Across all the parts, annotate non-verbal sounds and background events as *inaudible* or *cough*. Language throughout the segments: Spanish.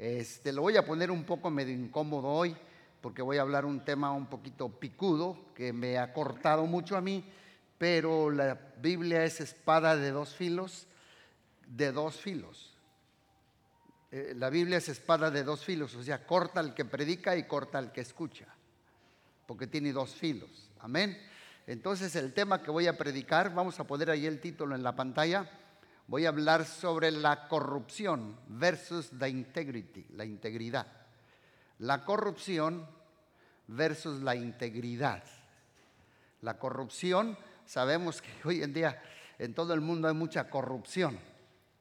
Este, lo voy a poner un poco medio incómodo hoy porque voy a hablar un tema un poquito picudo que me ha cortado mucho a mí, pero la Biblia es espada de dos filos, de dos filos. Eh, la Biblia es espada de dos filos, o sea, corta al que predica y corta al que escucha, porque tiene dos filos. Amén. Entonces el tema que voy a predicar, vamos a poner ahí el título en la pantalla, voy a hablar sobre la corrupción versus the integrity, la integridad. La corrupción versus la integridad. La corrupción, sabemos que hoy en día en todo el mundo hay mucha corrupción.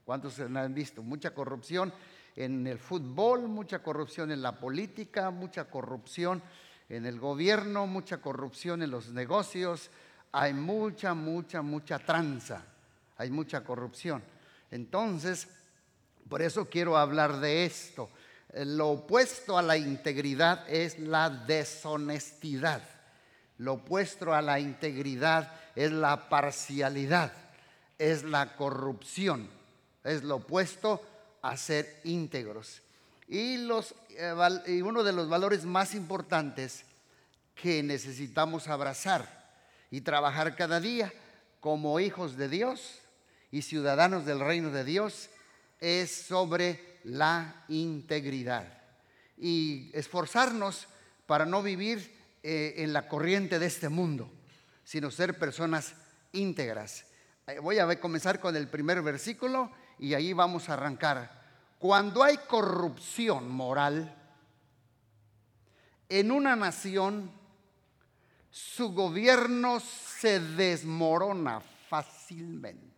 ¿Cuántos han visto? Mucha corrupción en el fútbol, mucha corrupción en la política, mucha corrupción en el gobierno, mucha corrupción en los negocios, hay mucha, mucha, mucha tranza, hay mucha corrupción. Entonces, por eso quiero hablar de esto. Lo opuesto a la integridad es la deshonestidad. Lo opuesto a la integridad es la parcialidad, es la corrupción, es lo opuesto a ser íntegros. Y, los, eh, y uno de los valores más importantes que necesitamos abrazar y trabajar cada día como hijos de Dios y ciudadanos del reino de Dios es sobre la integridad y esforzarnos para no vivir eh, en la corriente de este mundo, sino ser personas íntegras. Eh, voy a comenzar con el primer versículo y ahí vamos a arrancar. Cuando hay corrupción moral en una nación, su gobierno se desmorona fácilmente.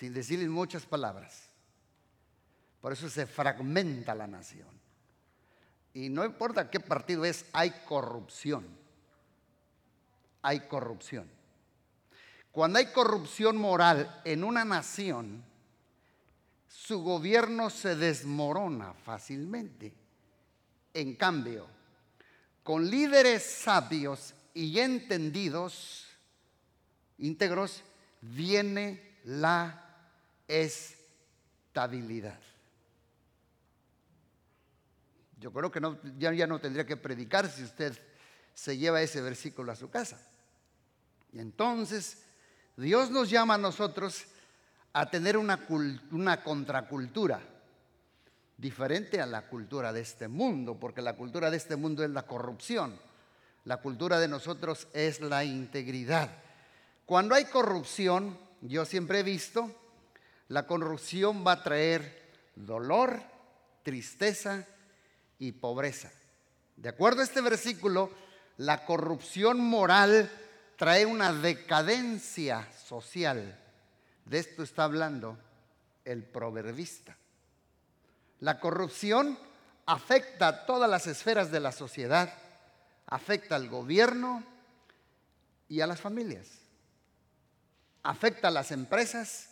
Sin decirles muchas palabras. Por eso se fragmenta la nación. Y no importa qué partido es, hay corrupción. Hay corrupción. Cuando hay corrupción moral en una nación, su gobierno se desmorona fácilmente. En cambio, con líderes sabios y entendidos, íntegros, viene la estabilidad. Yo creo que ya, ya no tendría que predicar si usted se lleva ese versículo a su casa. Y entonces Dios nos llama a nosotros a tener una, una contracultura diferente a la cultura de este mundo, porque la cultura de este mundo es la corrupción. La cultura de nosotros es la integridad. Cuando hay corrupción, yo siempre he visto, la corrupción va a traer dolor, tristeza y pobreza. De acuerdo a este versículo, la corrupción moral trae una decadencia social. De esto está hablando el proverbista. La corrupción afecta a todas las esferas de la sociedad, afecta al gobierno y a las familias, afecta a las empresas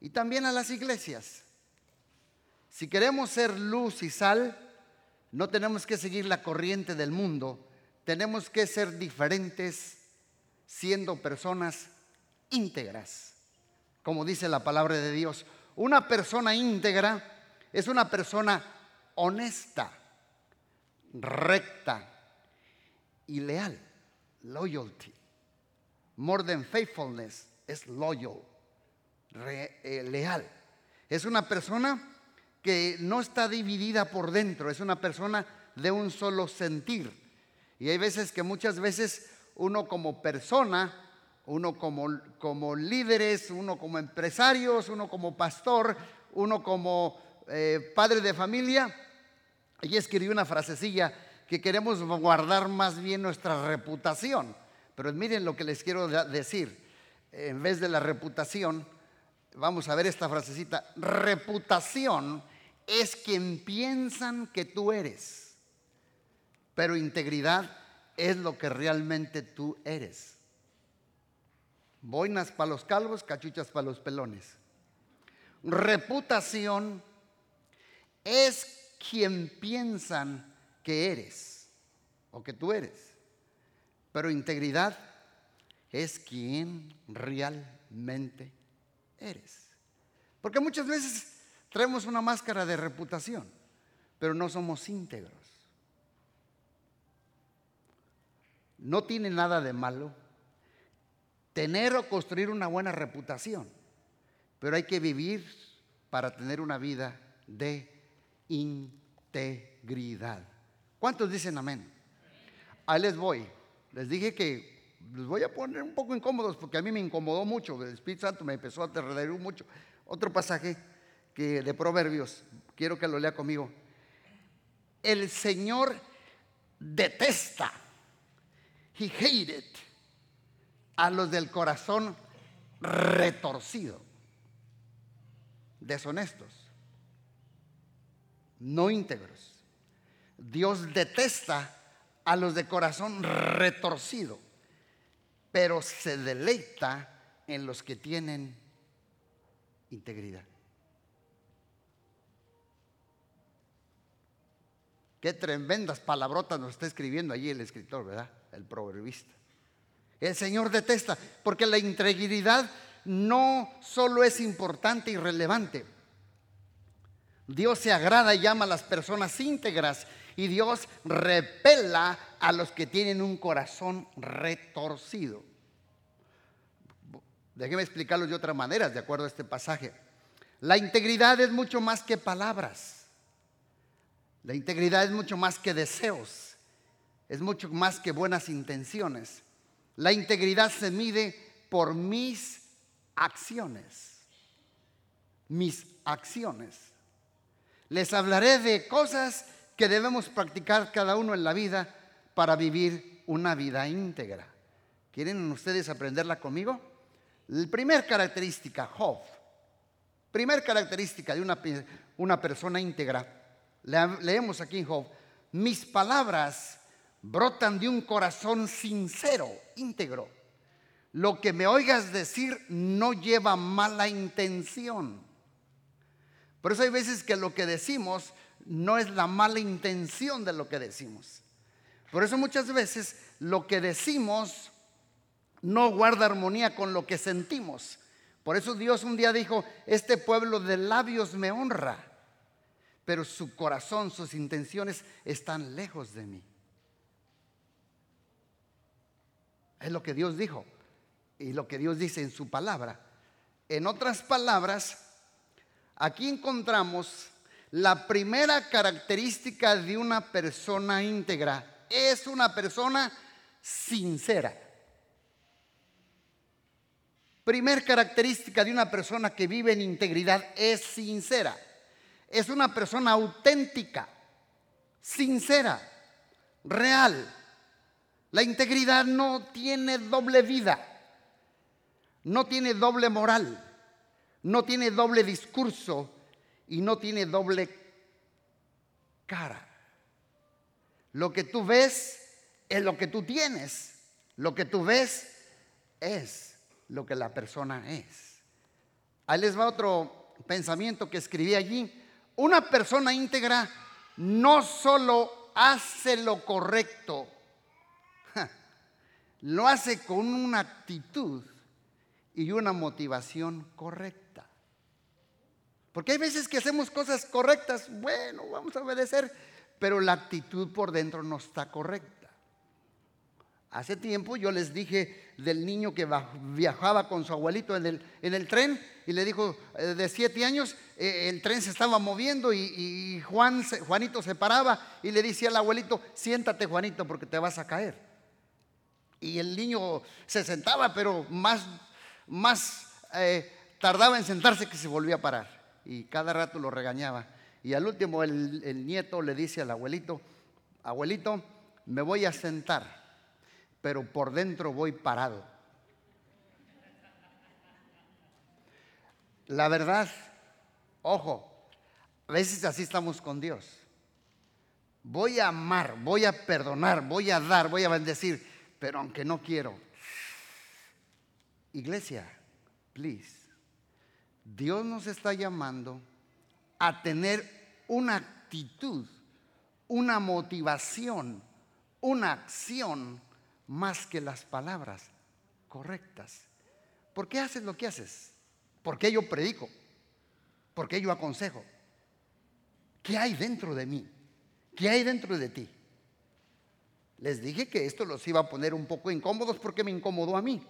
y también a las iglesias. Si queremos ser luz y sal, no tenemos que seguir la corriente del mundo, tenemos que ser diferentes siendo personas íntegras, como dice la palabra de Dios. Una persona íntegra es una persona honesta, recta y leal. Loyalty. More than faithfulness es loyal, eh, leal. Es una persona que no está dividida por dentro, es una persona de un solo sentir. Y hay veces que muchas veces uno como persona, uno como, como líderes, uno como empresarios, uno como pastor, uno como eh, padre de familia, y escribió una frasecilla que queremos guardar más bien nuestra reputación. Pero miren lo que les quiero decir. En vez de la reputación, vamos a ver esta frasecita. Reputación es quien piensan que tú eres. Pero integridad es lo que realmente tú eres. Boinas para los calvos, cachuchas para los pelones. Reputación es quien piensan que eres o que tú eres. Pero integridad es quien realmente eres. Porque muchas veces Traemos una máscara de reputación, pero no somos íntegros. No tiene nada de malo tener o construir una buena reputación, pero hay que vivir para tener una vida de integridad. ¿Cuántos dicen amén? Ahí les voy. Les dije que les voy a poner un poco incómodos porque a mí me incomodó mucho. El Espíritu Santo me empezó a aterrar mucho. Otro pasaje que de Proverbios, quiero que lo lea conmigo. El Señor detesta, he hated, a los del corazón retorcido, deshonestos, no íntegros. Dios detesta a los de corazón retorcido, pero se deleita en los que tienen integridad. Qué tremendas palabrotas nos está escribiendo allí el escritor, ¿verdad? El proverbista. El Señor detesta, porque la integridad no solo es importante y relevante. Dios se agrada y llama a las personas íntegras y Dios repela a los que tienen un corazón retorcido. Déjeme explicarlo de otra manera, de acuerdo a este pasaje. La integridad es mucho más que palabras. La integridad es mucho más que deseos. Es mucho más que buenas intenciones. La integridad se mide por mis acciones. Mis acciones. Les hablaré de cosas que debemos practicar cada uno en la vida para vivir una vida íntegra. ¿Quieren ustedes aprenderla conmigo? La primera característica, Job, primer característica de una, una persona íntegra, leemos aquí en Job, mis palabras brotan de un corazón sincero, íntegro. Lo que me oigas decir no lleva mala intención. Por eso hay veces que lo que decimos no es la mala intención de lo que decimos. Por eso muchas veces lo que decimos no guarda armonía con lo que sentimos. Por eso Dios un día dijo, este pueblo de labios me honra, pero su corazón, sus intenciones están lejos de mí. Es lo que Dios dijo y lo que Dios dice en su palabra. En otras palabras, aquí encontramos la primera característica de una persona íntegra. Es una persona sincera. Primer característica de una persona que vive en integridad es sincera. Es una persona auténtica, sincera, real. La integridad no tiene doble vida, no tiene doble moral, no tiene doble discurso y no tiene doble cara. Lo que tú ves es lo que tú tienes. Lo que tú ves es lo que la persona es. Ahí les va otro pensamiento que escribí allí. Una persona íntegra no solo hace lo correcto, lo hace con una actitud y una motivación correcta. Porque hay veces que hacemos cosas correctas, bueno, vamos a obedecer, pero la actitud por dentro no está correcta. Hace tiempo yo les dije del niño que viajaba con su abuelito en el, en el tren y le dijo eh, de siete años, eh, el tren se estaba moviendo y, Juan, Juanito se paraba y le decía al abuelito, siéntate Juanito porque te vas a caer. Y el niño se sentaba, pero más, más eh, tardaba en sentarse que se volvía a parar. Y cada rato lo regañaba. Y al último el, nieto le dice al abuelito, abuelito, me voy a sentar pero por dentro voy parado. La verdad, ojo, a veces así estamos con Dios. Voy a amar, voy a perdonar, voy a dar, voy a bendecir, pero aunque no quiero. Iglesia, please. Dios nos está llamando a tener una actitud, una motivación, una acción más que las palabras correctas. ¿Por qué haces lo que haces? ¿Por qué yo predico? Porque yo aconsejo. ¿Qué hay dentro de mí? ¿Qué hay dentro de ti? Les dije que esto los iba a poner un poco incómodos porque me incomodó a mí.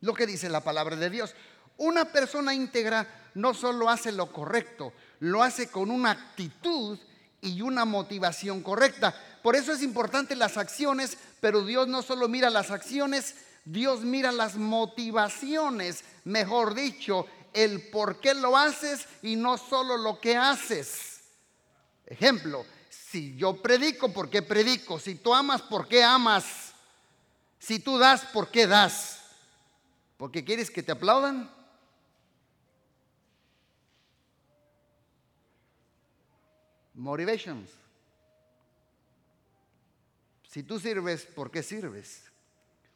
Lo que dice la palabra de Dios. Una persona íntegra no solo hace lo correcto, lo hace con una actitud y una motivación correcta. Por eso es importante las acciones, pero Dios no solo mira las acciones, Dios mira las motivaciones, mejor dicho, el por qué lo haces y no solo lo que haces. Ejemplo, si yo predico, ¿por qué predico? Si tú amas, ¿por qué amas? Si tú das, ¿por qué das? ¿Porque quieres que te aplaudan? Motivations. Si tú sirves, ¿por qué sirves?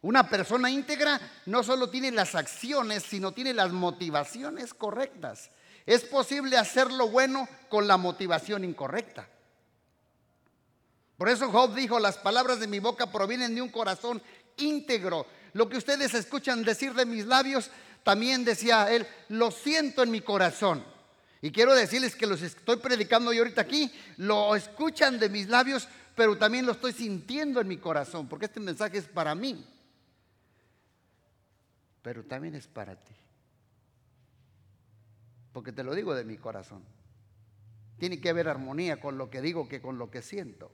Una persona íntegra no solo tiene las acciones, sino tiene las motivaciones correctas. Es posible hacer lo bueno con la motivación incorrecta. Por eso Job dijo, las palabras de mi boca provienen de un corazón íntegro. Lo que ustedes escuchan decir de mis labios, también decía él, lo siento en mi corazón. Y quiero decirles que los estoy predicando yo ahorita aquí, lo escuchan de mis labios, pero también lo estoy sintiendo en mi corazón, porque este mensaje es para mí, pero también es para ti. Porque te lo digo de mi corazón. Tiene que haber armonía con lo que digo que con lo que siento.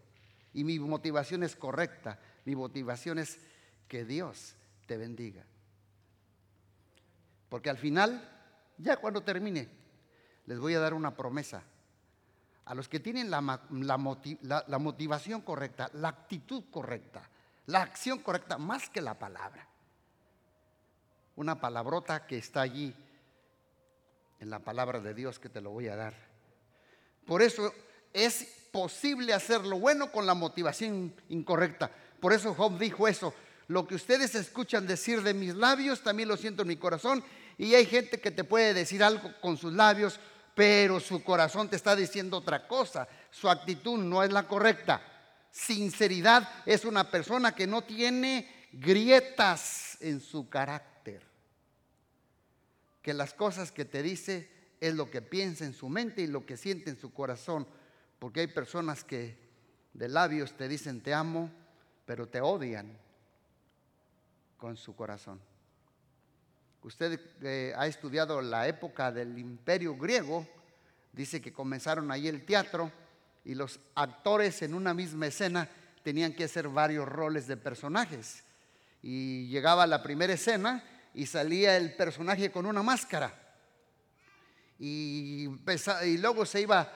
Y mi motivación es correcta. Mi motivación es que Dios te bendiga. Porque al final, ya cuando termine, les voy a dar una promesa. A los que tienen la, motivación correcta, la actitud correcta, la acción correcta, más que la palabra. Una palabrota que está allí en la palabra de Dios que te lo voy a dar. Por eso es posible hacer lo bueno con la motivación incorrecta. Por eso Job dijo eso. Lo que ustedes escuchan decir de mis labios, también lo siento en mi corazón. Y hay gente que te puede decir algo con sus labios, pero su corazón te está diciendo otra cosa. Su actitud no es la correcta. Sinceridad es una persona que no tiene grietas en su carácter. Que las cosas que te dice es lo que piensa en su mente y lo que siente en su corazón. Porque hay personas que de labios te dicen te amo, pero te odian con su corazón. Usted eh, ha estudiado la época del imperio griego, dice que comenzaron ahí el teatro y los actores en una misma escena tenían que hacer varios roles de personajes. Y llegaba la primera escena y salía el personaje con una máscara. Y, y luego se iba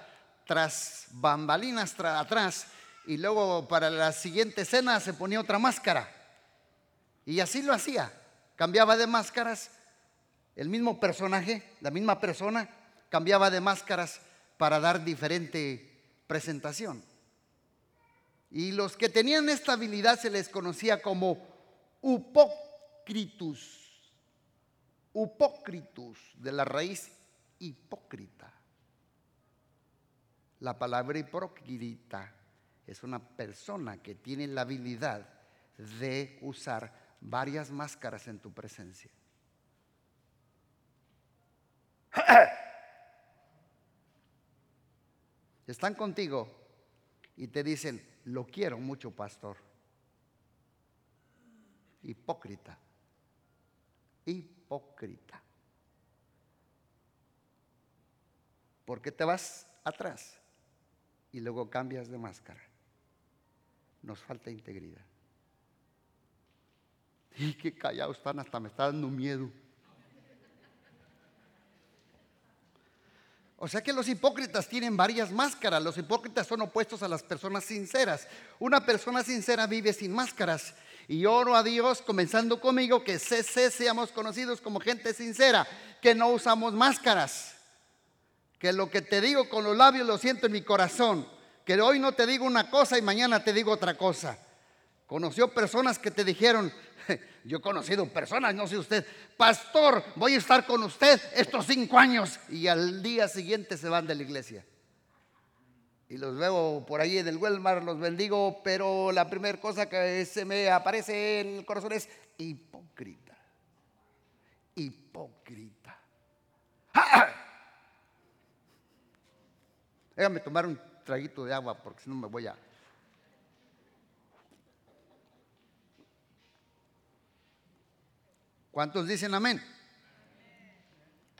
tras bambalinas atrás y luego para la siguiente escena se ponía otra máscara. Y así lo hacía. Cambiaba de máscaras. El mismo personaje, la misma persona, cambiaba de máscaras para dar diferente presentación. Y los que tenían esta habilidad se les conocía como upócritus. Upócritus, de la raíz hipócrita. La palabra hipócrita es una persona que tiene la habilidad de usar varias máscaras en tu presencia. *coughs* Están contigo y te dicen, lo quiero mucho, pastor. Hipócrita. Hipócrita. ¿Por qué te vas atrás? y luego cambias de máscara. Nos falta integridad. *laughs* Y qué callados están, hasta me está dando miedo. O sea que los hipócritas tienen varias máscaras. Los hipócritas son opuestos a las personas sinceras. Una persona sincera vive sin máscaras. Y oro a Dios, comenzando conmigo, que CC seamos conocidos como gente sincera, que no usamos máscaras que lo que te digo con los labios lo siento en mi corazón, que hoy no te digo una cosa y mañana te digo otra cosa. Conoció personas que te dijeron, *laughs* yo he conocido personas, no sé usted, pastor, voy a estar con usted estos cinco años y al día siguiente se van de la iglesia. Y los veo por ahí en el Walmart, los bendigo, pero la primera cosa que se me aparece en el corazón es hipócrita. Hipócrita. *laughs* Déjame tomar un traguito de agua porque si no me voy a... ¿Cuántos dicen amén?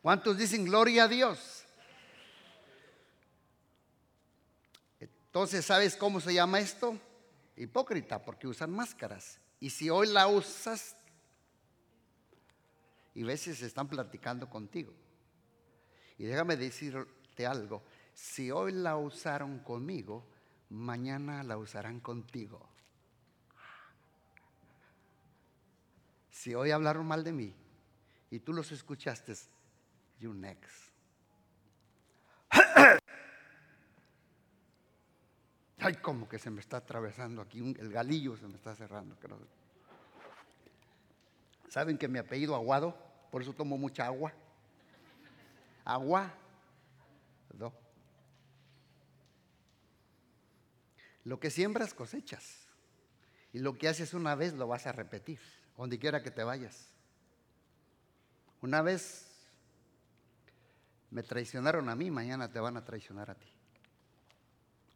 ¿Cuántos dicen gloria a Dios? Entonces, ¿sabes cómo se llama esto? Hipócrita, porque usan máscaras. Y si hoy la usas, y veces están platicando contigo. Y déjame decirte algo, si hoy la usaron conmigo, mañana la usarán contigo. Si hoy hablaron mal de mí y tú los escuchaste, you next. *coughs* Ay, como que se me está atravesando aquí, el galillo se me está cerrando. ¿Saben que mi apellido Aguado? Por eso tomo mucha agua. Agua. Lo que siembras cosechas. Y lo que haces una vez lo vas a repetir, donde quiera que te vayas. Una vez me traicionaron a mí, mañana te van a traicionar a ti.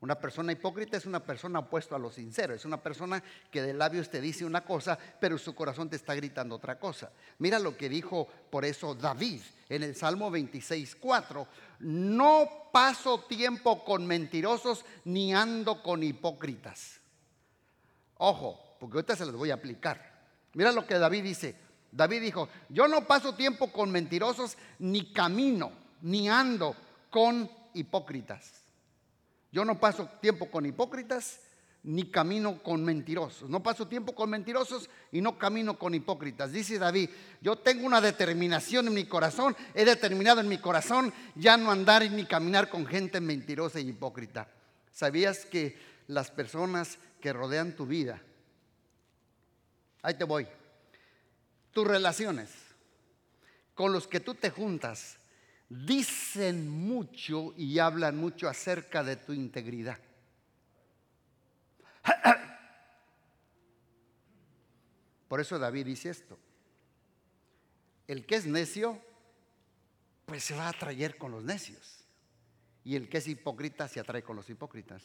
Una persona hipócrita es una persona opuesta a lo sincero, es una persona que de labios te dice una cosa, pero su corazón te está gritando otra cosa. Mira lo que dijo por eso David en el Salmo 26, 4. No paso tiempo con mentirosos ni ando con hipócritas. Ojo, porque ahorita se los voy a aplicar. Mira lo que David dice. David dijo, yo no paso tiempo con mentirosos ni camino, ni ando con hipócritas. Yo no paso tiempo con hipócritas ni camino con mentirosos. No paso tiempo con mentirosos y no camino con hipócritas. Dice David, yo tengo una determinación en mi corazón, he determinado en mi corazón ya no andar ni caminar con gente mentirosa y hipócrita. ¿Sabías que las personas que rodean tu vida, ahí te voy, tus relaciones con los que tú te juntas, dicen mucho y hablan mucho acerca de tu integridad. *clears throat* Por eso David dice esto. El que es necio, pues se va a atraer con los necios. Y el que es hipócrita se atrae con los hipócritas.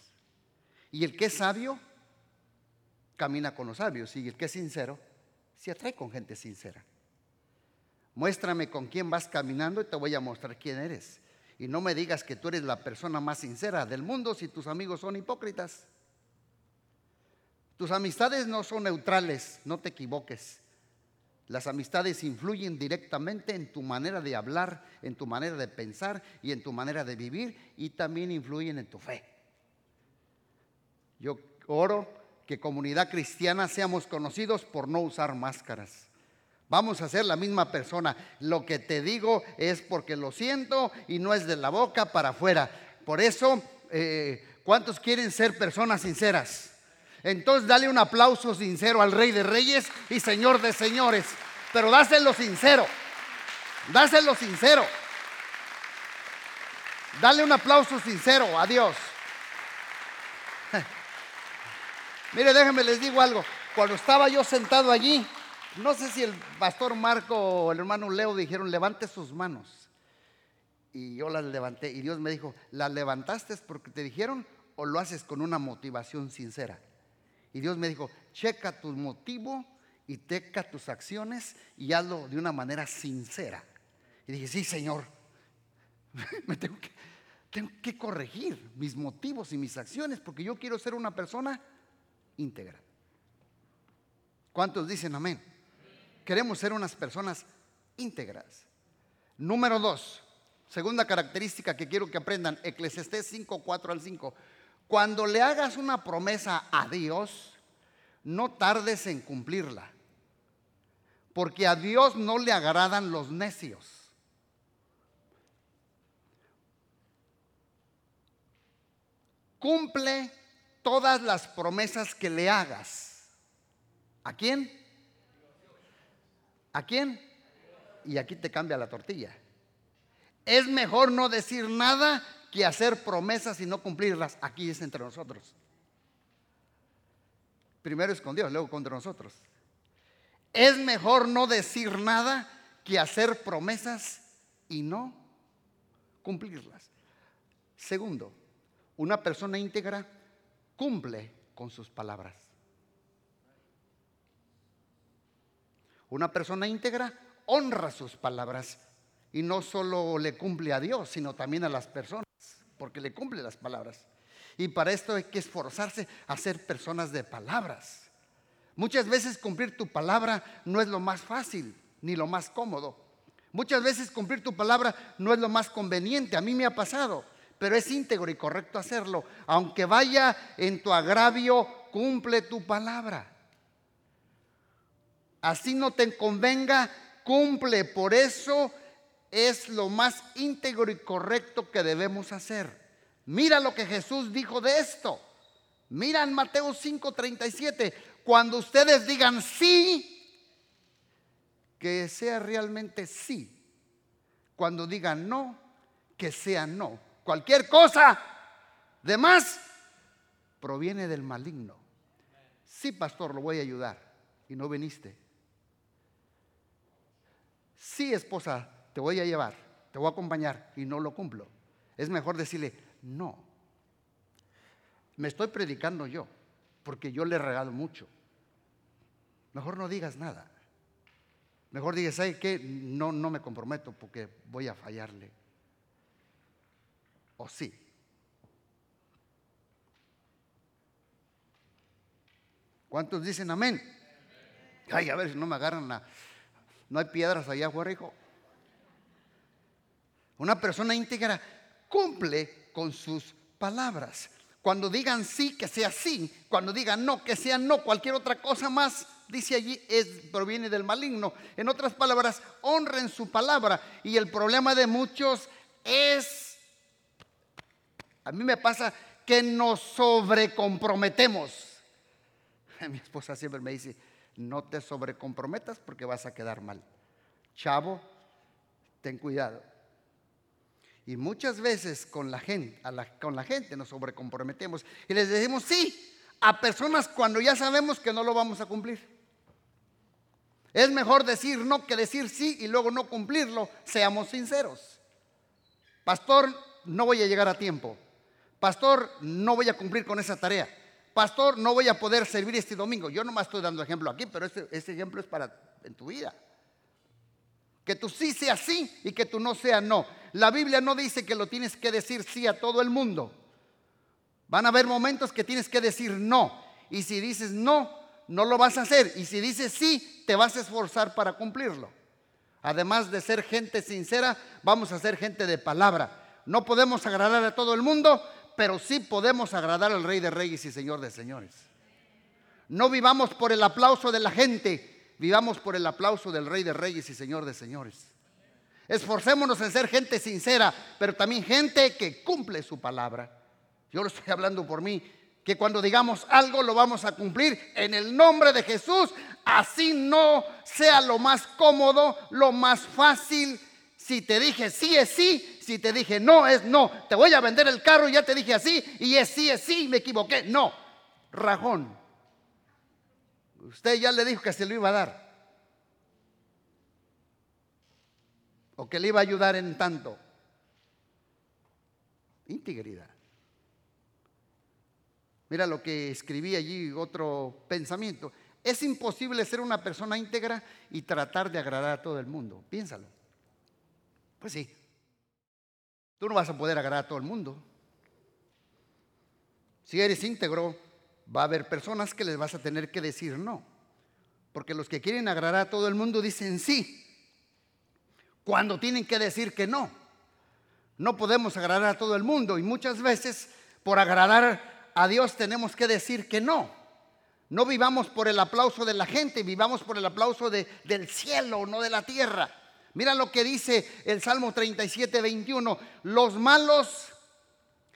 Y el que es sabio, camina con los sabios. Y el que es sincero, se atrae con gente sincera. Muéstrame con quién vas caminando y te voy a mostrar quién eres. Y no me digas que tú eres la persona más sincera del mundo si tus amigos son hipócritas. Tus amistades no son neutrales, no te equivoques. Las amistades influyen directamente en tu manera de hablar, en tu manera de pensar y en tu manera de vivir y también influyen en tu fe. Yo oro que comunidad cristiana seamos conocidos por no usar máscaras Vamos a ser la misma persona. Lo que te digo es porque lo siento y no es de la boca para afuera. Por eso, eh, ¿cuántos quieren ser personas sinceras? Entonces dale un aplauso sincero al Rey de Reyes y Señor de Señores. Pero dáselo sincero. Dáselo sincero. Dale un aplauso sincero a Dios. Mire, déjenme les digo algo. Cuando estaba yo sentado allí, no sé si el pastor Marco o el hermano Leo dijeron, levante sus manos. Y yo las levanté y Dios me dijo, ¿las levantaste porque te dijeron o lo haces con una motivación sincera? Y Dios me dijo, checa tu motivo y checa tus acciones y hazlo de una manera sincera. Y dije, sí, Señor, *laughs* me tengo que, tengo que corregir mis motivos y mis acciones porque yo quiero ser una persona íntegra. ¿Cuántos dicen amén? Queremos ser unas personas íntegras. Número dos, segunda característica que quiero que aprendan, Eclesiastés 5, 4 al 5. Cuando le hagas una promesa a Dios, no tardes en cumplirla, porque a Dios no le agradan los necios. Cumple todas las promesas que le hagas. ¿A quién? ¿A quién? Y aquí te cambia la tortilla. Es mejor no decir nada que hacer promesas y no cumplirlas. Aquí es entre nosotros. Primero es con Dios, luego contra nosotros. Es mejor no decir nada que hacer promesas y no cumplirlas. Segundo, Una persona íntegra cumple con sus palabras. Una persona íntegra honra sus palabras y no solo le cumple a Dios, sino también a las personas, porque le cumple las palabras. Y para esto hay que esforzarse a ser personas de palabras. Muchas veces cumplir tu palabra no es lo más fácil ni lo más cómodo. Muchas veces cumplir tu palabra no es lo más conveniente. A mí me ha pasado, pero es íntegro y correcto hacerlo. Aunque vaya en tu agravio, cumple tu palabra. Así no te convenga, cumple. Por eso es lo más íntegro y correcto que debemos hacer. Mira lo que Jesús dijo de esto. Mira en Mateo 5:37, cuando ustedes digan sí, que sea realmente sí. Cuando digan no, que sea no. Cualquier cosa de más proviene del maligno. Sí, pastor, lo voy a ayudar. Y no viniste. Sí, esposa, te voy a llevar, te voy a acompañar y no lo cumplo. Es mejor decirle, no. Me estoy predicando yo, porque yo le regalo mucho. Mejor no digas nada. Mejor digas, ¿sabes qué? No, no me comprometo porque voy a fallarle. O sí. ¿Cuántos dicen amén? Ay, a ver si no me agarran. No hay piedras allá afuera. Una persona íntegra cumple con sus palabras. Cuando digan sí, que sea sí. Cuando digan no, que sea no. Cualquier otra cosa más, dice allí, es, proviene del maligno. En otras palabras, honren su palabra. Y el problema de muchos es, a mí me pasa que nos sobrecomprometemos. *laughs* Mi esposa siempre me dice, no te sobrecomprometas porque vas a quedar mal. Chavo, ten cuidado. Y muchas veces con la gente, con la gente nos sobrecomprometemos y les decimos sí a personas cuando ya sabemos que no lo vamos a cumplir. Es mejor decir no que decir sí y luego no cumplirlo. Seamos sinceros. Pastor, no voy a llegar a tiempo. Pastor, no voy a cumplir con esa tarea. Pastor, no voy a poder servir este domingo. Yo no me estoy dando ejemplo aquí, pero este, este ejemplo es para en tu vida. Que tú sí sea sí y que tú no sea no. La Biblia no dice que lo tienes que decir sí a todo el mundo. Van a haber momentos que tienes que decir no. Y si dices no, no lo vas a hacer. Y si dices sí, te vas a esforzar para cumplirlo. Además de ser gente sincera, vamos a ser gente de palabra. No podemos agradar a todo el mundo, pero sí podemos agradar al Rey de Reyes y Señor de Señores. No vivamos por el aplauso de la gente, vivamos por el aplauso del Rey de Reyes y Señor de Señores. Esforcémonos en ser gente sincera, pero también gente que cumple su palabra. Yo lo estoy hablando por mí, que cuando digamos algo lo vamos a cumplir en el nombre de Jesús, así no sea lo más cómodo, lo más fácil. Si te dije sí es sí, si te dije no es no. Te voy a vender el carro y ya te dije así y es sí es sí, me equivoqué. No, rajón. Usted ya le dijo que se lo iba a dar. O que le iba a ayudar en tanto. Integridad. Mira lo que escribí allí, otro pensamiento. Es imposible ser una persona íntegra y tratar de agradar a todo el mundo. Piénsalo. Pues sí. Tú no vas a poder agradar a todo el mundo. Si eres íntegro, va a haber personas que les vas a tener que decir no. Porque los que quieren agradar a todo el mundo dicen sí, cuando tienen que decir que no. No podemos agradar a todo el mundo y muchas veces por agradar a Dios tenemos que decir que no. No vivamos por el aplauso de la gente, vivamos por el aplauso del cielo, no de la tierra. Mira lo que dice el Salmo 37, 21. Los malos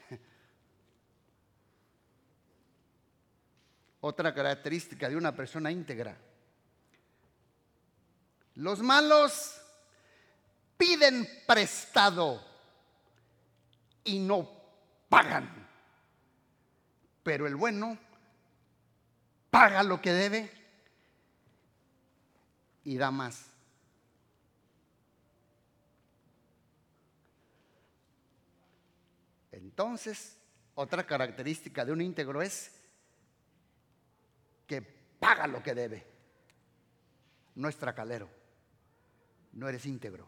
*laughs* otra característica de una persona íntegra. Los malos piden prestado y no pagan. Pero el bueno paga lo que debe y da más. Entonces, Otra característica de un íntegro es que paga lo que debe. No es tracalero, no eres íntegro.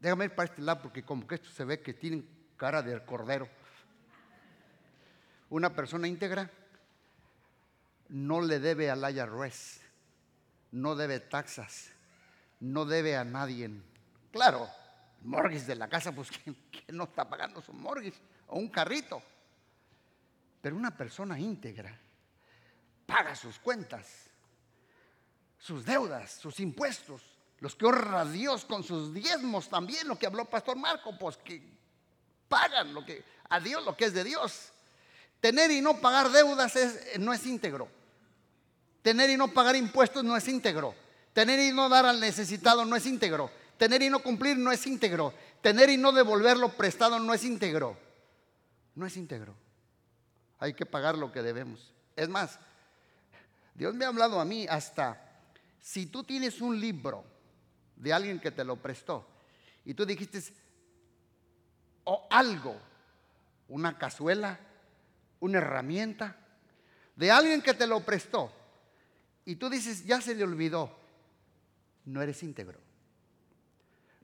Déjame ir para este lado porque como que esto se ve que tienen cara de cordero. Una persona íntegra no le debe al IRS, no debe taxas, no debe a nadie. Claro, morgues de la casa, pues *laughs* ¿quién, no está pagando su morgues? O un carrito. Pero una persona íntegra paga sus cuentas, sus deudas, sus impuestos, los que honra Dios con sus diezmos también, lo que habló Pastor Marco, pues que pagan lo que, a Dios lo que es de Dios. Tener y no pagar deudas no es íntegro. Tener y no pagar impuestos no es íntegro. Tener y no dar al necesitado no es íntegro. Tener y no cumplir no es íntegro. Tener y no devolverlo prestado no es íntegro. No es íntegro. Hay que pagar lo que debemos. Es más, Dios me ha hablado a mí hasta si tú tienes un libro de alguien que te lo prestó y tú dijiste, o algo, una cazuela, una herramienta, de alguien que te lo prestó y tú dices, ya se le olvidó, no eres íntegro.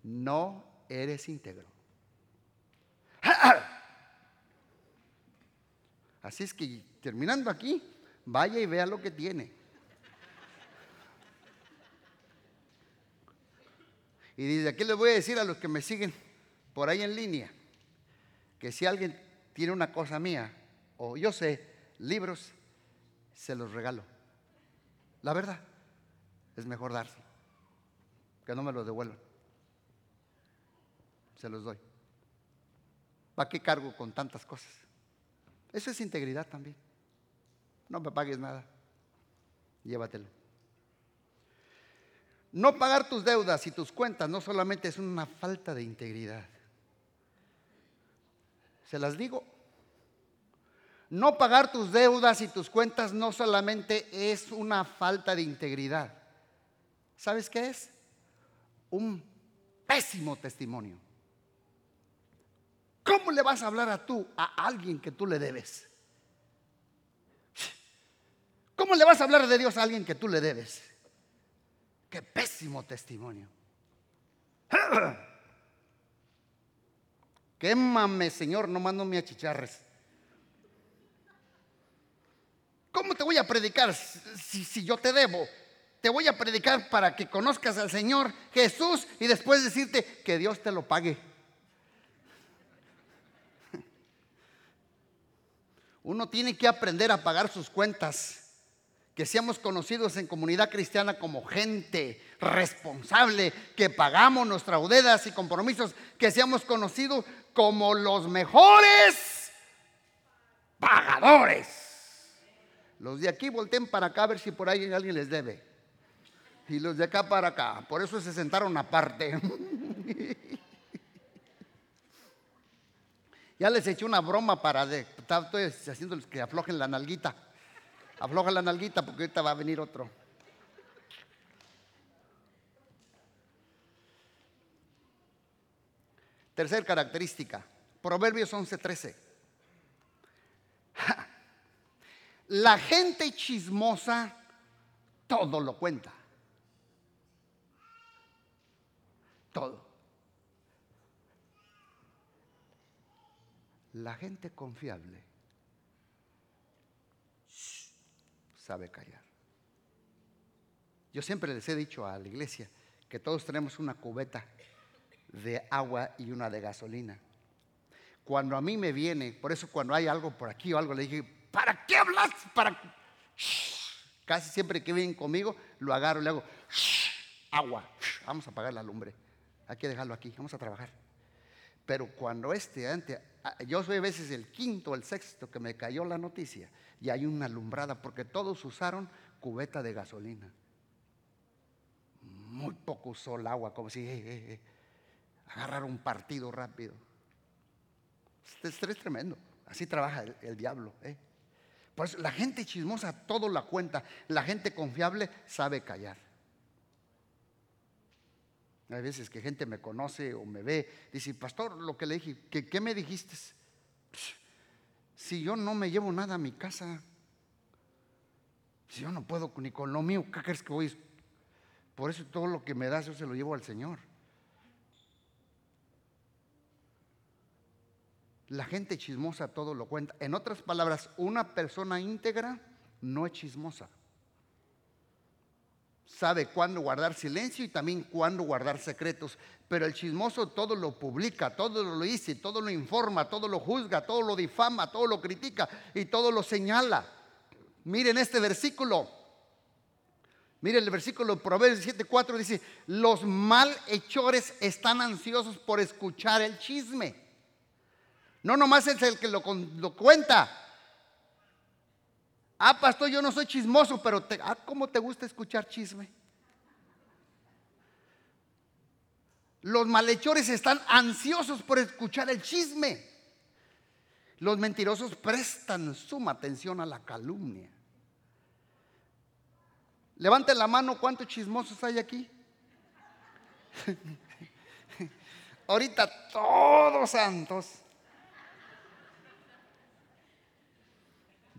No eres íntegro. Así es que terminando aquí, vaya y vea lo que tiene. Y desde aquí les voy a decir a los que me siguen por ahí en línea, que si alguien tiene una cosa mía, o yo sé, libros, se los regalo. La verdad, es mejor darse, que no me los devuelvan. Se los doy. ¿Para qué cargo con tantas cosas? Eso es integridad también. No me pagues nada. Llévatelo. No pagar tus deudas y tus cuentas no solamente es una falta de integridad. Se las digo. No pagar tus deudas y tus cuentas no solamente es una falta de integridad. ¿Sabes qué es? Un pésimo testimonio. ¿Cómo le vas a hablar a tú a alguien que tú le debes? ¿Cómo le vas a hablar de Dios a alguien que tú le debes? Qué pésimo testimonio. Quémame, Señor, no mando mi achicharres. ¿Cómo te voy a predicar si, si, yo te debo? Te voy a predicar para que conozcas al Señor Jesús y después decirte que Dios te lo pague. Uno tiene que aprender a pagar sus cuentas. Que seamos conocidos en comunidad cristiana como gente responsable, que pagamos nuestras deudas y compromisos, que seamos conocidos como los mejores pagadores. Los de aquí volteen para acá a ver si por ahí alguien les debe. Y los de acá para acá. Por eso se sentaron aparte. *laughs* Ya les eché una broma para de, estoy haciéndoles que aflojen la nalguita. Afloja la nalguita porque ahorita va a venir otro. Tercer característica, Proverbios 11:13. La gente chismosa todo lo cuenta. Todo. La gente confiable sabe callar. Yo siempre les he dicho a la iglesia que todos tenemos una cubeta de agua y una de gasolina. Cuando a mí me viene, por eso cuando hay algo por aquí o algo, le dije, ¿para qué hablas? Para... Casi siempre que vienen conmigo, lo agarro y le hago, agua, vamos a apagar la lumbre. Hay que dejarlo aquí, vamos a trabajar. Pero cuando este, Ah, yo soy a veces el quinto o el sexto que me cayó la noticia y hay una alumbrada porque todos usaron cubeta de gasolina. Muy poco usó el agua, como si eh, eh, eh, agarrar un partido rápido. Este estrés tremendo. Así trabaja el, diablo. Por eso la gente chismosa todo la cuenta. La gente confiable sabe callar. Hay veces que gente me conoce o me ve, dice, pastor, lo que le dije, ¿qué, me dijiste? Si yo no me llevo nada a mi casa, si yo no puedo ni con lo mío, ¿qué crees que voy? Por eso todo lo que me das yo se lo llevo al Señor. La gente chismosa todo lo cuenta. En otras palabras, una persona íntegra no es chismosa. Sabe cuándo guardar silencio y también cuándo guardar secretos. Pero el chismoso todo lo publica, todo lo dice, todo lo informa, todo lo juzga, todo lo difama, todo lo critica y todo lo señala. Miren este versículo. Miren el versículo de Proverbios 7:4 dice, los malhechores están ansiosos por escuchar el chisme. No nomás es el que lo, cuenta. Ah, pastor, yo no soy chismoso, pero te, ah, ¿cómo te gusta escuchar chisme? Los malhechores están ansiosos por escuchar el chisme. Los mentirosos prestan suma atención a la calumnia. Levanten la mano, ¿cuántos chismosos hay aquí? *laughs* Ahorita todos santos.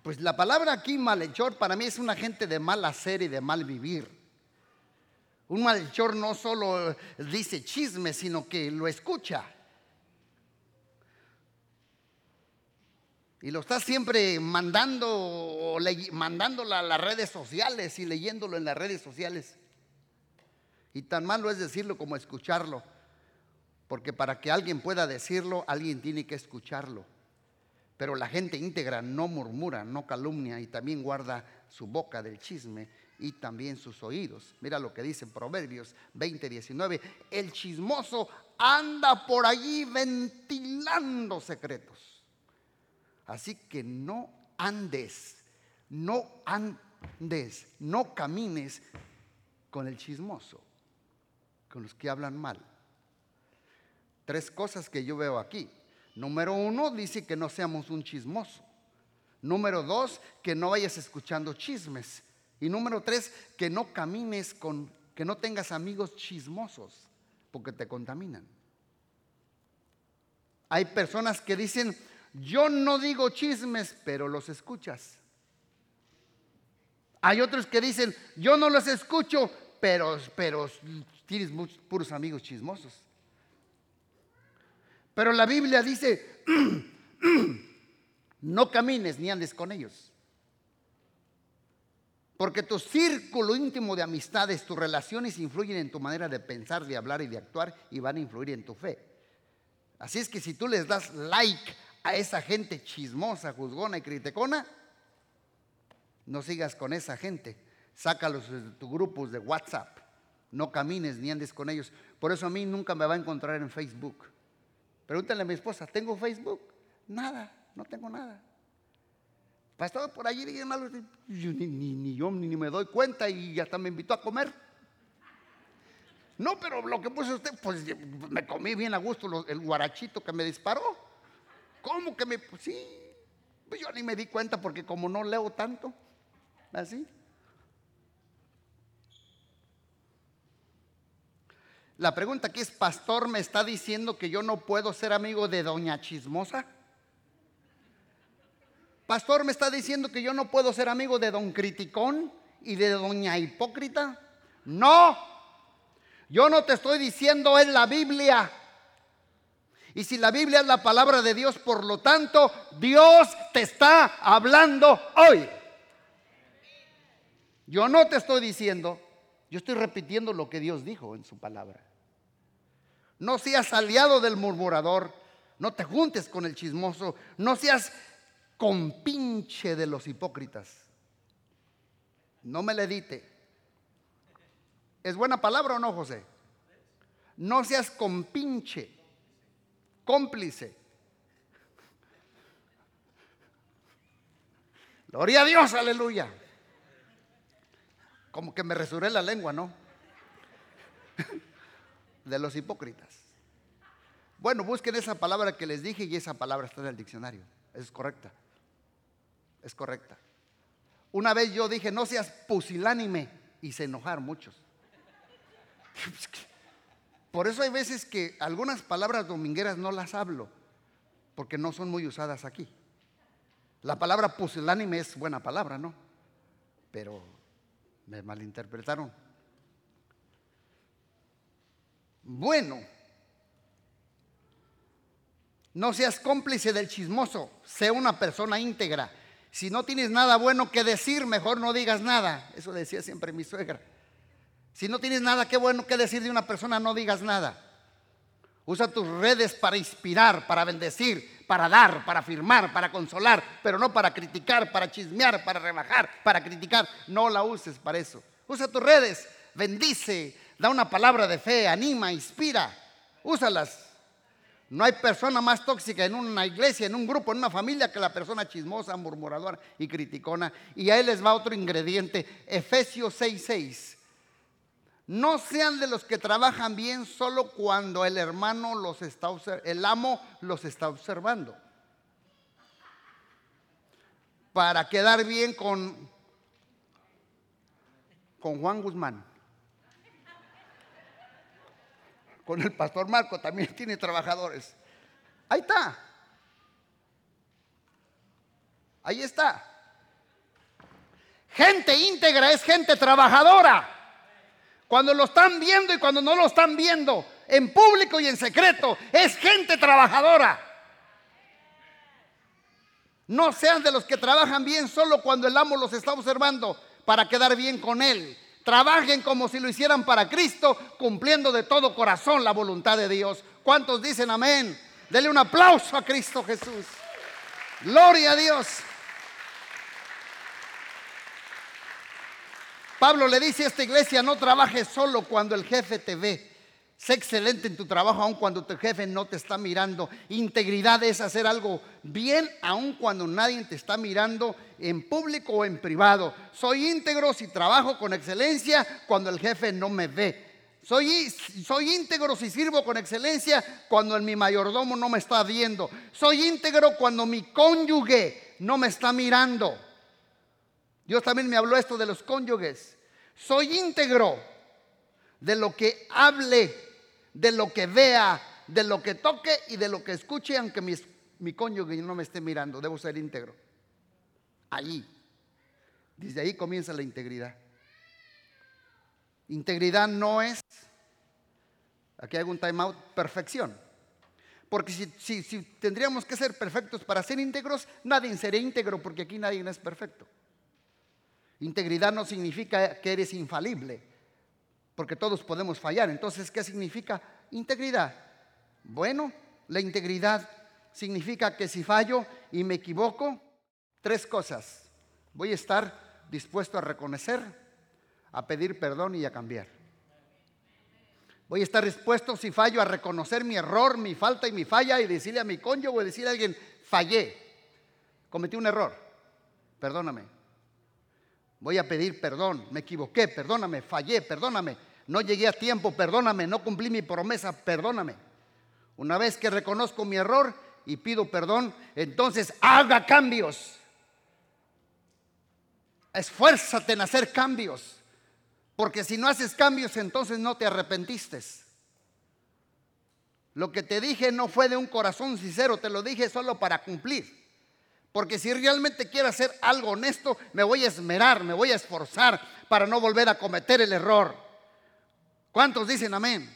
Pues la palabra aquí malhechor para mí es una gente de mal hacer y de mal vivir. Un malhechor no solo dice chisme, sino que lo escucha. Y lo está siempre mandando, mandándolo a las redes sociales y leyéndolo en las redes sociales. Y tan malo es decirlo como escucharlo. Porque para que alguien pueda decirlo, alguien tiene que escucharlo. Pero la gente íntegra no murmura, no calumnia y también guarda su boca del chisme y también sus oídos. Mira lo que dice Proverbios 20, 19. El chismoso anda por allí ventilando secretos. Así que no andes, no andes, no camines con el chismoso, con los que hablan mal. Tres cosas que yo veo aquí. Número uno, dice que no seamos un chismoso. Número dos, que no vayas escuchando chismes. Y número tres, que no camines con, que no tengas amigos chismosos, porque te contaminan. Hay personas que dicen, yo no digo chismes, pero los escuchas. Hay otros que dicen, yo no los escucho, pero, pero tienes puros amigos chismosos. Pero la Biblia dice, *clears throat* no camines ni andes con ellos. Porque tu círculo íntimo de amistades, tus relaciones influyen en tu manera de pensar, de hablar y de actuar y van a influir en tu fe. Así es que si tú les das like a esa gente chismosa, juzgona y criticona, no sigas con esa gente. Sácalos de tus grupos de WhatsApp. No camines ni andes con ellos. Por eso a mí nunca me va a encontrar en Facebook. Pregúntale a mi esposa, ¿tengo Facebook? Nada, no tengo nada. Pastor, por allí dije algo, ni, ni, yo ni me doy cuenta y hasta me invitó a comer. No, pero lo que puso usted, pues me comí bien a gusto el guarachito que me disparó. ¿Cómo que me.? Pues, sí, pues yo ni me di cuenta porque como no leo tanto, así. La pregunta aquí es, pastor, ¿me está diciendo que yo no puedo ser amigo de doña chismosa? Pastor, ¿me está diciendo que yo no puedo ser amigo de don criticón y de doña hipócrita? No, yo no te estoy diciendo en la Biblia. Y si la Biblia es la palabra de Dios, por lo tanto, Dios te está hablando hoy. Yo no te estoy diciendo yo estoy repitiendo lo que Dios dijo en su palabra. No seas aliado del murmurador, no te juntes con el chismoso, no seas compinche de los hipócritas. No me le dite. ¿Es buena palabra o no, José? No seas compinche, cómplice. Gloria a Dios, aleluya. Como que me resurré la lengua, ¿no? De los hipócritas. Bueno, busquen esa palabra que les dije y esa palabra está en el diccionario. Es correcta. Es correcta. Una vez yo dije, no seas pusilánime, y se enojaron muchos. Por eso hay veces que algunas palabras domingueras no las hablo, porque no son muy usadas aquí. La palabra pusilánime es buena palabra, ¿no? Pero me malinterpretaron. Bueno, no seas cómplice del chismoso, sé una persona íntegra. Si no tienes nada bueno que decir, mejor no digas nada. Eso decía siempre mi suegra. Si no tienes nada que bueno que decir de una persona, no digas nada. Usa tus redes para inspirar, para bendecir, para dar, para afirmar, para consolar, pero no para criticar, para chismear, para rebajar, para criticar. No la uses para eso. Usa tus redes, bendice, da una palabra de fe, anima, inspira. Úsalas. No hay persona más tóxica en una iglesia, en un grupo, en una familia que la persona chismosa, murmuradora y criticona. Y ahí les va otro ingrediente, Efesios 6:6. No sean de los que trabajan bien solo cuando el hermano los está el amo los está observando. Para quedar bien con con Juan Guzmán. Con el pastor Marco también *laughs* tiene trabajadores. Ahí está. Ahí está. Gente íntegra es gente trabajadora. Cuando lo están viendo y cuando no lo están viendo, en público y en secreto, es gente trabajadora. No sean de los que trabajan bien solo cuando el amo los está observando para quedar bien con él. Trabajen como si lo hicieran para Cristo, cumpliendo de todo corazón la voluntad de Dios. ¿Cuántos dicen amén? Dele un aplauso a Cristo Jesús. Gloria a Dios. Pablo le dice a esta iglesia, no trabajes solo cuando el jefe te ve. Sé excelente en tu trabajo aun cuando tu jefe no te está mirando. Integridad es hacer algo bien aun cuando nadie te está mirando en público o en privado. Soy íntegro si trabajo con excelencia cuando el jefe no me ve. Soy, soy íntegro si sirvo con excelencia cuando mi mayordomo no me está viendo. Soy íntegro cuando mi cónyuge no me está mirando. Dios también me habló esto de los cónyuges. Soy íntegro de lo que hable, de lo que vea, de lo que toque y de lo que escuche, aunque mi, cónyuge no me esté mirando. Debo ser íntegro. Ahí. Desde ahí comienza la integridad. Integridad no es, aquí hay un time out, perfección. Porque si, si tendríamos que ser perfectos para ser íntegros, nadie sería íntegro porque aquí nadie es perfecto. Integridad no significa que eres infalible, porque todos podemos fallar. Entonces, ¿qué significa integridad? Bueno, la integridad significa que si fallo y me equivoco, tres cosas. Voy a estar dispuesto a reconocer, a pedir perdón y a cambiar. Voy a estar dispuesto, si fallo, a reconocer mi error, mi falta y mi falla y decirle a mi cónyuge o decirle a alguien, fallé, cometí un error, perdóname. Voy a pedir perdón, me equivoqué, perdóname, fallé, perdóname, no llegué a tiempo, perdóname, no cumplí mi promesa, perdóname. Una vez que reconozco mi error y pido perdón, entonces haga cambios. Esfuérzate en hacer cambios, porque si no haces cambios, entonces no te arrepentiste. Lo que te dije no fue de un corazón sincero, te lo dije solo para cumplir. Porque si realmente quiero hacer algo honesto, me voy a esmerar, me voy a esforzar para no volver a cometer el error. ¿Cuántos dicen amén?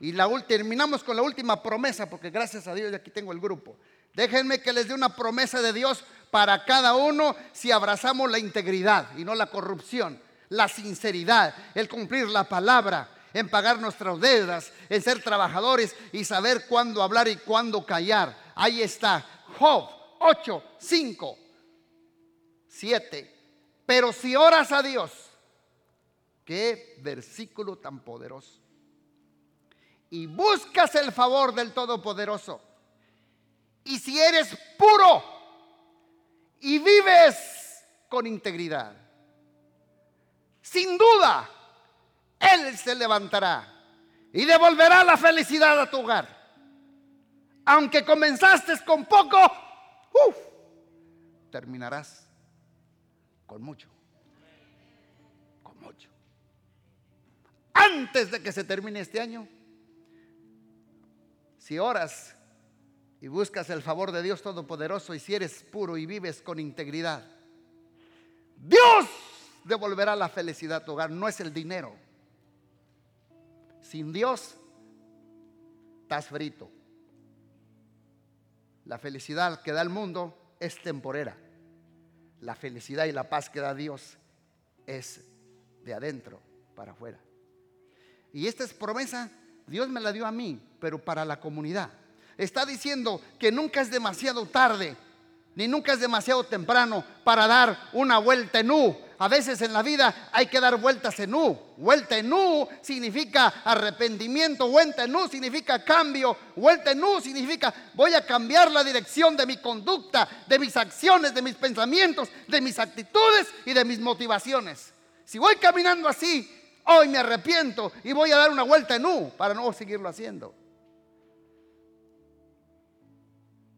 Y la, terminamos con la última promesa, porque gracias a Dios aquí tengo el grupo. Déjenme que les dé una promesa de Dios para cada uno si abrazamos la integridad y no la corrupción, la sinceridad, el cumplir la palabra, en pagar nuestras deudas, en ser trabajadores y saber cuándo hablar y cuándo callar. Ahí está. Job 8, 5, 7. Pero si oras a Dios, qué versículo tan poderoso. Y buscas el favor del Todopoderoso. Y si eres puro y vives con integridad, sin duda, Él se levantará y devolverá la felicidad a tu hogar. Aunque comenzaste con poco, uf, terminarás con mucho. Con mucho. Antes de que se termine este año, si oras y buscas el favor de Dios Todopoderoso y si eres puro y vives con integridad, Dios devolverá la felicidad a tu hogar, no es el dinero. Sin Dios, estás frito. La felicidad que da el mundo es temporera. La felicidad y la paz que da Dios es de adentro para afuera. Y esta es promesa, Dios me la dio a mí, pero para la comunidad. Está diciendo que nunca es demasiado tarde, ni nunca es demasiado temprano para dar una vuelta en U. A veces en la vida hay que dar vueltas en U. Vuelta en U significa arrepentimiento, vuelta en U significa cambio, vuelta en U significa voy a cambiar la dirección de mi conducta, de mis acciones, de mis pensamientos, de mis actitudes y de mis motivaciones. Si voy caminando así, hoy me arrepiento y voy a dar una vuelta en U para no seguirlo haciendo.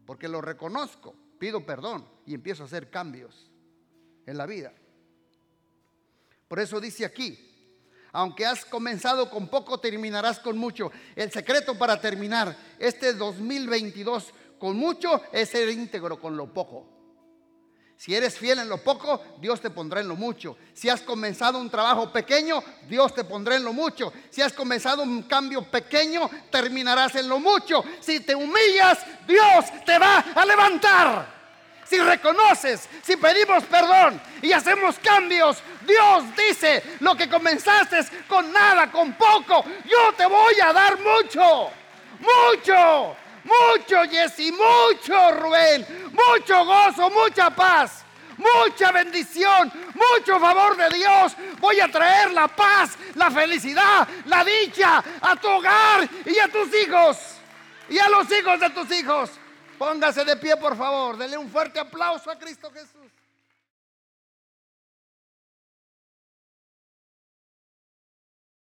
Porque lo reconozco, pido perdón y empiezo a hacer cambios en la vida. Por eso dice aquí, aunque has comenzado con poco, terminarás con mucho. El secreto para terminar este 2022 con mucho es ser íntegro con lo poco. Si eres fiel en lo poco, Dios te pondrá en lo mucho. Si has comenzado un trabajo pequeño, Dios te pondrá en lo mucho. Si has comenzado un cambio pequeño, terminarás en lo mucho. Si te humillas, Dios te va a levantar. Si reconoces, si pedimos perdón y hacemos cambios, Dios dice, lo que comenzaste con nada, con poco, yo te voy a dar mucho, mucho. Mucho, Jesse, mucho, Rubén. Mucho gozo, mucha paz. Mucha bendición, mucho favor de Dios. Voy a traer la paz, la felicidad, la dicha a tu hogar y a tus hijos. Y a los hijos de tus hijos. Póngase de pie, por favor. Dele un fuerte aplauso a Cristo Jesús.